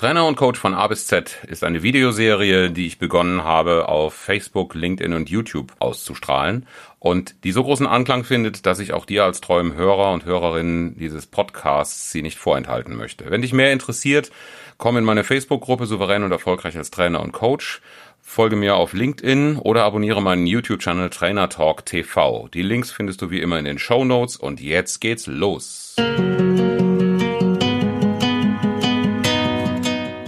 Trainer und Coach von A bis Z ist eine Videoserie, die ich begonnen habe, auf Facebook, LinkedIn und YouTube auszustrahlen und die so großen Anklang findet, dass ich auch dir als treuem Hörer und Hörerin dieses Podcasts sie nicht vorenthalten möchte. Wenn dich mehr interessiert, komm in meine Facebook-Gruppe Souverän und Erfolgreich als Trainer und Coach. Folge mir auf LinkedIn oder abonniere meinen YouTube-Channel Trainer Talk TV. Die Links findest du wie immer in den Show Notes und jetzt geht's los.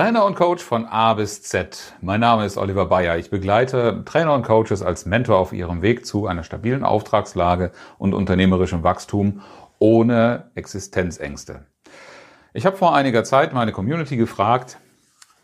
Trainer und Coach von A bis Z. Mein Name ist Oliver Bayer. Ich begleite Trainer und Coaches als Mentor auf ihrem Weg zu einer stabilen Auftragslage und unternehmerischem Wachstum ohne Existenzängste. Ich habe vor einiger Zeit meine Community gefragt,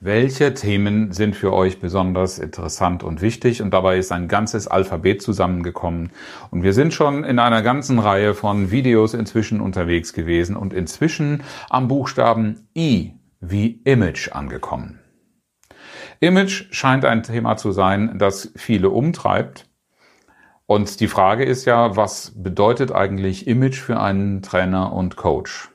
welche Themen sind für euch besonders interessant und wichtig? Und dabei ist ein ganzes Alphabet zusammengekommen. Und wir sind schon in einer ganzen Reihe von Videos inzwischen unterwegs gewesen und inzwischen am Buchstaben I wie Image angekommen. Image scheint ein Thema zu sein, das viele umtreibt. Und die Frage ist ja, was bedeutet eigentlich Image für einen Trainer und Coach?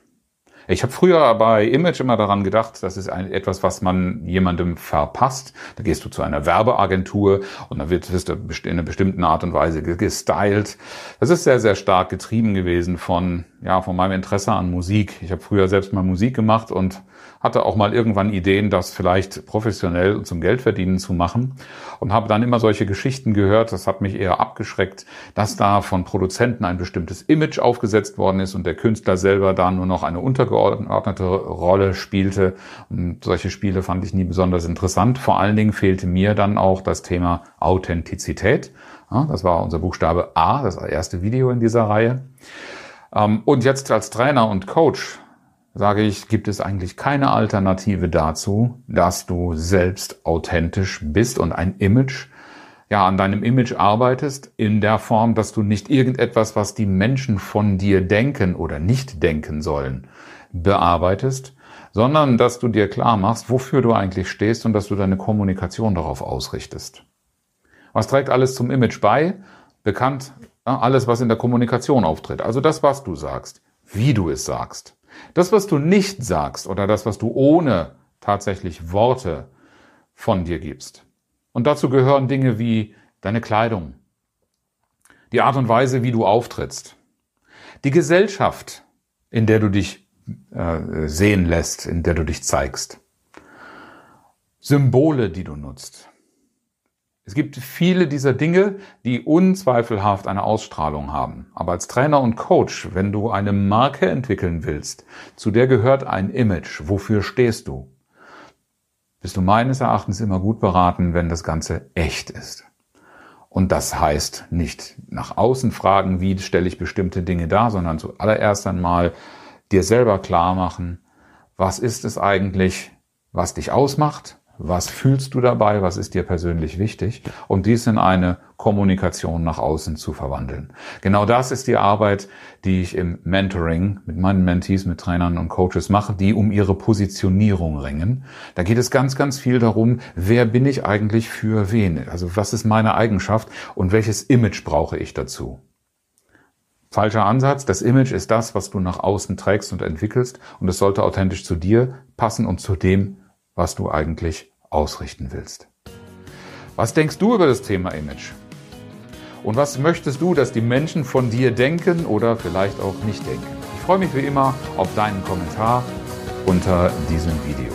Ich habe früher bei Image immer daran gedacht, das ist ein, etwas, was man jemandem verpasst. Da gehst du zu einer Werbeagentur und dann wird, du in einer bestimmten Art und Weise gestylt. Das ist sehr, sehr stark getrieben gewesen von, ja, von meinem Interesse an Musik. Ich habe früher selbst mal Musik gemacht und hatte auch mal irgendwann Ideen, das vielleicht professionell zum Geldverdienen zu machen und habe dann immer solche Geschichten gehört. Das hat mich eher abgeschreckt, dass da von Produzenten ein bestimmtes Image aufgesetzt worden ist und der Künstler selber da nur noch eine untergeordnete Rolle spielte. Und solche Spiele fand ich nie besonders interessant. Vor allen Dingen fehlte mir dann auch das Thema Authentizität. das war unser Buchstabe A, das erste Video in dieser Reihe. Ähm, und jetzt als Trainer und Coach sage ich, gibt es eigentlich keine Alternative dazu, dass du selbst authentisch bist und ein Image, ja, an deinem Image arbeitest in der Form, dass du nicht irgendetwas, was die Menschen von dir denken oder nicht denken sollen, bearbeitest, sondern dass du dir klar machst, wofür du eigentlich stehst und dass du deine Kommunikation darauf ausrichtest. Was trägt alles zum Image bei? Bekannt alles, was in der Kommunikation auftritt. Also das, was du sagst, wie du es sagst. Das, was du nicht sagst oder das, was du ohne tatsächlich Worte von dir gibst. Und dazu gehören Dinge wie deine Kleidung, die Art und Weise, wie du auftrittst, die Gesellschaft, in der du dich äh, sehen lässt, in der du dich zeigst, Symbole, die du nutzt. Es gibt viele dieser Dinge, die unzweifelhaft eine Ausstrahlung haben. Aber als Trainer und Coach, wenn du eine Marke entwickeln willst, zu der gehört ein Image. Wofür stehst du? Bist du meines Erachtens immer gut beraten, wenn das Ganze echt ist. Und das heißt nicht nach außen fragen, wie stelle ich bestimmte Dinge dar, sondern zuallererst einmal dir selber klar machen, was ist es eigentlich, was dich ausmacht was fühlst du dabei? Was ist dir persönlich wichtig? Und dies in eine Kommunikation nach außen zu verwandeln. Genau das ist die Arbeit, die ich im Mentoring mit meinen Mentees, mit Trainern und Coaches mache, die um ihre Positionierung ringen. Da geht es ganz, ganz viel darum, wer bin ich eigentlich für wen? Also was ist meine Eigenschaft und welches Image brauche ich dazu? Falscher Ansatz. Das Image ist das, was du nach außen trägst und entwickelst und es sollte authentisch zu dir passen und zu dem, was du eigentlich ausrichten willst. Was denkst du über das Thema Image? Und was möchtest du, dass die Menschen von dir denken oder vielleicht auch nicht denken? Ich freue mich wie immer auf deinen Kommentar unter diesem Video.